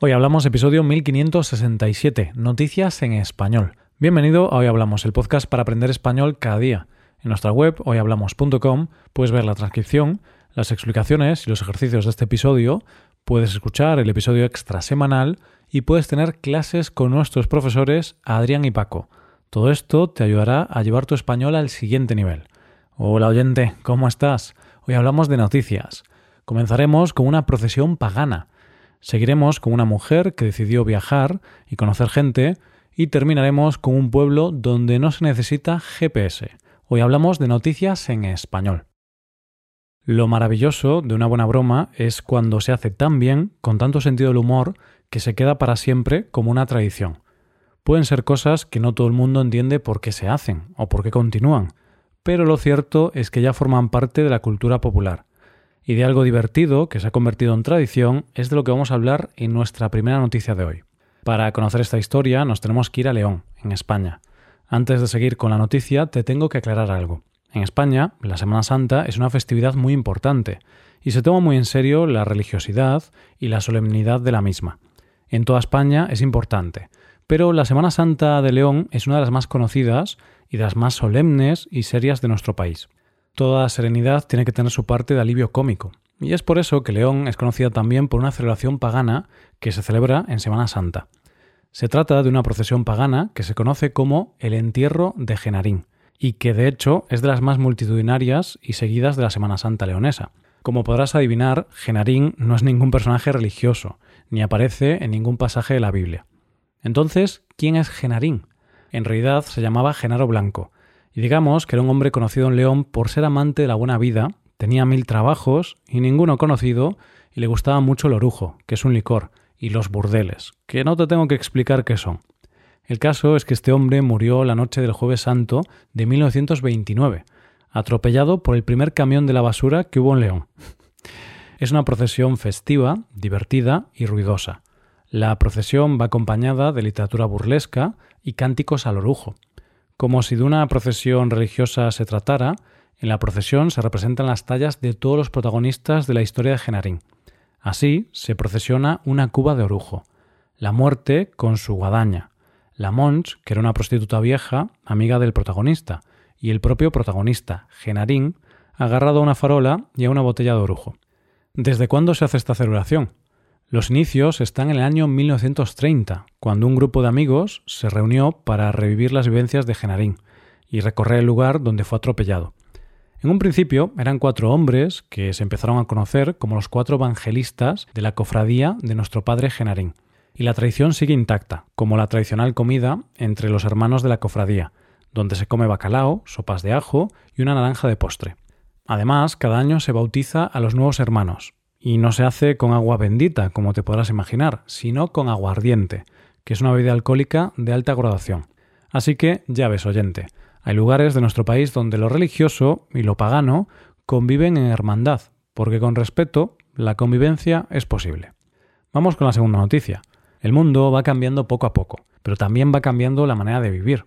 Hoy hablamos episodio 1567, Noticias en Español. Bienvenido a Hoy Hablamos, el podcast para aprender español cada día. En nuestra web, hoyhablamos.com, puedes ver la transcripción, las explicaciones y los ejercicios de este episodio, puedes escuchar el episodio extra semanal y puedes tener clases con nuestros profesores Adrián y Paco. Todo esto te ayudará a llevar tu español al siguiente nivel. Hola oyente, ¿cómo estás? Hoy hablamos de noticias. Comenzaremos con una procesión pagana Seguiremos con una mujer que decidió viajar y conocer gente y terminaremos con un pueblo donde no se necesita GPS. Hoy hablamos de noticias en español. Lo maravilloso de una buena broma es cuando se hace tan bien, con tanto sentido del humor, que se queda para siempre como una tradición. Pueden ser cosas que no todo el mundo entiende por qué se hacen o por qué continúan, pero lo cierto es que ya forman parte de la cultura popular y de algo divertido que se ha convertido en tradición es de lo que vamos a hablar en nuestra primera noticia de hoy. Para conocer esta historia nos tenemos que ir a León, en España. Antes de seguir con la noticia te tengo que aclarar algo. En España, la Semana Santa es una festividad muy importante y se toma muy en serio la religiosidad y la solemnidad de la misma. En toda España es importante, pero la Semana Santa de León es una de las más conocidas y de las más solemnes y serias de nuestro país. Toda serenidad tiene que tener su parte de alivio cómico, y es por eso que León es conocida también por una celebración pagana que se celebra en Semana Santa. Se trata de una procesión pagana que se conoce como el entierro de Genarín, y que de hecho es de las más multitudinarias y seguidas de la Semana Santa leonesa. Como podrás adivinar, Genarín no es ningún personaje religioso, ni aparece en ningún pasaje de la Biblia. Entonces, ¿quién es Genarín? En realidad se llamaba Genaro Blanco, digamos que era un hombre conocido en León por ser amante de la buena vida, tenía mil trabajos y ninguno conocido, y le gustaba mucho el orujo, que es un licor, y los burdeles, que no te tengo que explicar qué son. El caso es que este hombre murió la noche del jueves santo de 1929, atropellado por el primer camión de la basura que hubo en León. Es una procesión festiva, divertida y ruidosa. La procesión va acompañada de literatura burlesca y cánticos al orujo. Como si de una procesión religiosa se tratara, en la procesión se representan las tallas de todos los protagonistas de la historia de Genarín. Así se procesiona una cuba de orujo, la muerte con su guadaña, la Monch, que era una prostituta vieja, amiga del protagonista, y el propio protagonista, Genarín, agarrado a una farola y a una botella de orujo. ¿Desde cuándo se hace esta celebración? Los inicios están en el año 1930, cuando un grupo de amigos se reunió para revivir las vivencias de Genarín y recorrer el lugar donde fue atropellado. En un principio eran cuatro hombres que se empezaron a conocer como los cuatro evangelistas de la cofradía de nuestro padre Genarín. Y la tradición sigue intacta, como la tradicional comida entre los hermanos de la cofradía, donde se come bacalao, sopas de ajo y una naranja de postre. Además, cada año se bautiza a los nuevos hermanos, y no se hace con agua bendita, como te podrás imaginar, sino con aguardiente, que es una bebida alcohólica de alta graduación. Así que, ya ves, oyente, hay lugares de nuestro país donde lo religioso y lo pagano conviven en hermandad, porque con respeto la convivencia es posible. Vamos con la segunda noticia. El mundo va cambiando poco a poco, pero también va cambiando la manera de vivir.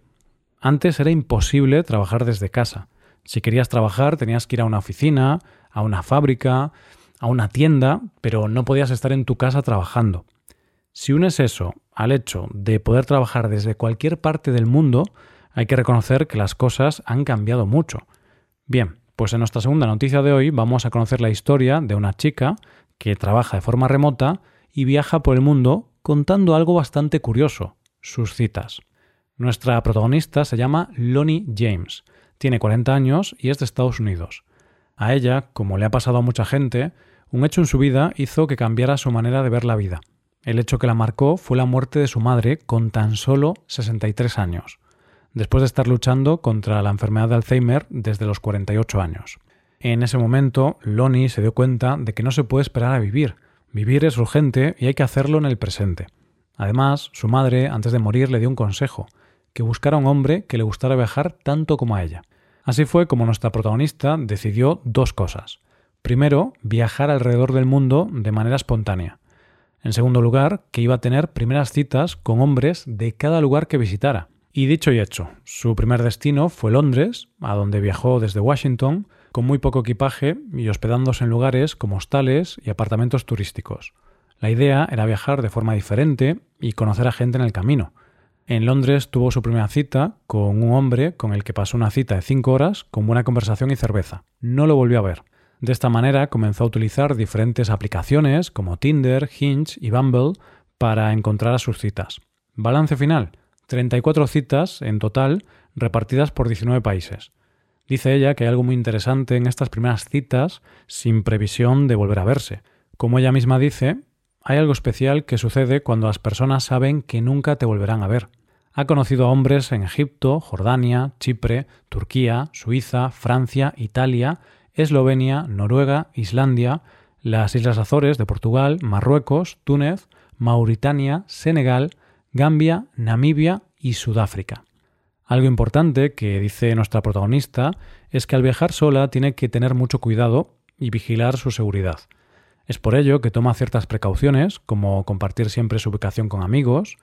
Antes era imposible trabajar desde casa. Si querías trabajar tenías que ir a una oficina, a una fábrica, a una tienda, pero no podías estar en tu casa trabajando. Si unes eso al hecho de poder trabajar desde cualquier parte del mundo, hay que reconocer que las cosas han cambiado mucho. Bien, pues en nuestra segunda noticia de hoy vamos a conocer la historia de una chica que trabaja de forma remota y viaja por el mundo contando algo bastante curioso, sus citas. Nuestra protagonista se llama Lonnie James, tiene 40 años y es de Estados Unidos. A ella, como le ha pasado a mucha gente, un hecho en su vida hizo que cambiara su manera de ver la vida. El hecho que la marcó fue la muerte de su madre con tan solo 63 años, después de estar luchando contra la enfermedad de Alzheimer desde los 48 años. En ese momento, Lonnie se dio cuenta de que no se puede esperar a vivir. Vivir es urgente y hay que hacerlo en el presente. Además, su madre, antes de morir, le dio un consejo, que buscara un hombre que le gustara viajar tanto como a ella. Así fue como nuestra protagonista decidió dos cosas. Primero, viajar alrededor del mundo de manera espontánea. En segundo lugar, que iba a tener primeras citas con hombres de cada lugar que visitara. Y dicho y hecho, su primer destino fue Londres, a donde viajó desde Washington, con muy poco equipaje y hospedándose en lugares como hostales y apartamentos turísticos. La idea era viajar de forma diferente y conocer a gente en el camino. En Londres tuvo su primera cita con un hombre con el que pasó una cita de cinco horas con buena conversación y cerveza. No lo volvió a ver. De esta manera comenzó a utilizar diferentes aplicaciones como Tinder, Hinge y Bumble para encontrar a sus citas. Balance final. 34 citas en total repartidas por 19 países. Dice ella que hay algo muy interesante en estas primeras citas sin previsión de volver a verse. Como ella misma dice, hay algo especial que sucede cuando las personas saben que nunca te volverán a ver. Ha conocido a hombres en Egipto, Jordania, Chipre, Turquía, Suiza, Francia, Italia, Eslovenia, Noruega, Islandia, las Islas Azores de Portugal, Marruecos, Túnez, Mauritania, Senegal, Gambia, Namibia y Sudáfrica. Algo importante que dice nuestra protagonista es que al viajar sola tiene que tener mucho cuidado y vigilar su seguridad. Es por ello que toma ciertas precauciones, como compartir siempre su ubicación con amigos,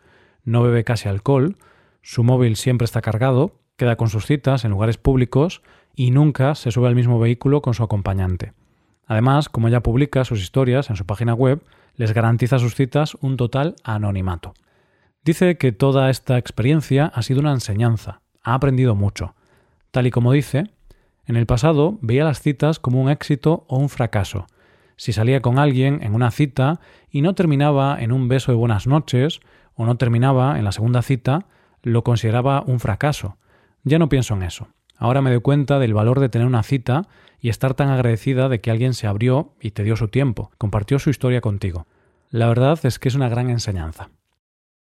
no bebe casi alcohol, su móvil siempre está cargado, queda con sus citas en lugares públicos y nunca se sube al mismo vehículo con su acompañante. Además, como ella publica sus historias en su página web, les garantiza sus citas un total anonimato. Dice que toda esta experiencia ha sido una enseñanza, ha aprendido mucho. Tal y como dice, en el pasado veía las citas como un éxito o un fracaso. Si salía con alguien en una cita y no terminaba en un beso de buenas noches, o no terminaba en la segunda cita, lo consideraba un fracaso. Ya no pienso en eso. Ahora me doy cuenta del valor de tener una cita y estar tan agradecida de que alguien se abrió y te dio su tiempo, compartió su historia contigo. La verdad es que es una gran enseñanza.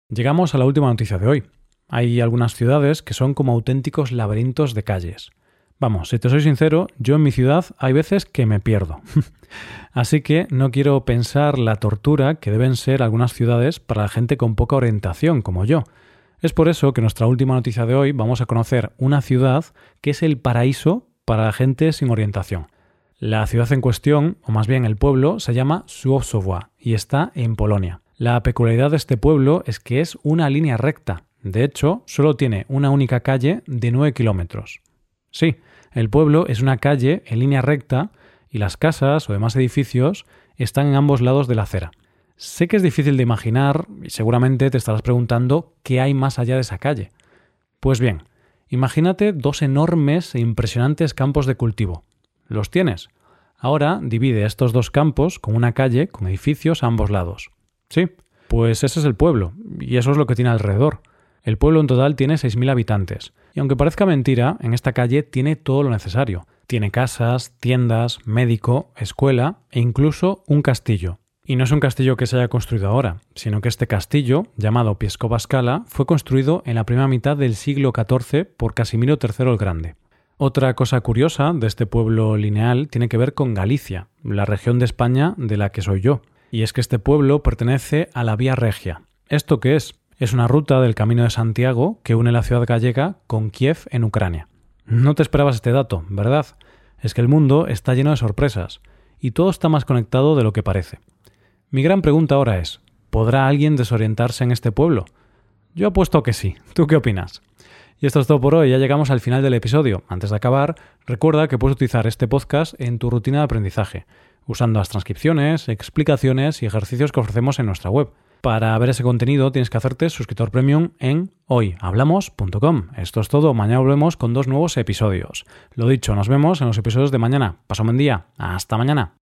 Llegamos a la última noticia de hoy. Hay algunas ciudades que son como auténticos laberintos de calles. Vamos, si te soy sincero, yo en mi ciudad hay veces que me pierdo. Así que no quiero pensar la tortura que deben ser algunas ciudades para la gente con poca orientación, como yo. Es por eso que en nuestra última noticia de hoy vamos a conocer una ciudad que es el paraíso para la gente sin orientación. La ciudad en cuestión, o más bien el pueblo, se llama Suosowa y está en Polonia. La peculiaridad de este pueblo es que es una línea recta. De hecho, solo tiene una única calle de 9 kilómetros. Sí, el pueblo es una calle en línea recta y las casas o demás edificios están en ambos lados de la acera. Sé que es difícil de imaginar y seguramente te estarás preguntando qué hay más allá de esa calle. Pues bien, imagínate dos enormes e impresionantes campos de cultivo. ¿Los tienes? Ahora divide estos dos campos con una calle con edificios a ambos lados. Sí, pues ese es el pueblo, y eso es lo que tiene alrededor. El pueblo en total tiene 6.000 habitantes, y aunque parezca mentira, en esta calle tiene todo lo necesario. Tiene casas, tiendas, médico, escuela e incluso un castillo, y no es un castillo que se haya construido ahora, sino que este castillo, llamado Piescova Scala, fue construido en la primera mitad del siglo XIV por Casimiro III el Grande. Otra cosa curiosa de este pueblo lineal tiene que ver con Galicia, la región de España de la que soy yo, y es que este pueblo pertenece a la Vía Regia. ¿Esto qué es? Es una ruta del Camino de Santiago que une la ciudad gallega con Kiev en Ucrania. No te esperabas este dato, ¿verdad? Es que el mundo está lleno de sorpresas, y todo está más conectado de lo que parece. Mi gran pregunta ahora es, ¿podrá alguien desorientarse en este pueblo? Yo apuesto que sí. ¿Tú qué opinas? Y esto es todo por hoy, ya llegamos al final del episodio. Antes de acabar, recuerda que puedes utilizar este podcast en tu rutina de aprendizaje, usando las transcripciones, explicaciones y ejercicios que ofrecemos en nuestra web. Para ver ese contenido tienes que hacerte suscriptor premium en hoyhablamos.com. Esto es todo, mañana volvemos con dos nuevos episodios. Lo dicho, nos vemos en los episodios de mañana. Paso un buen día, hasta mañana.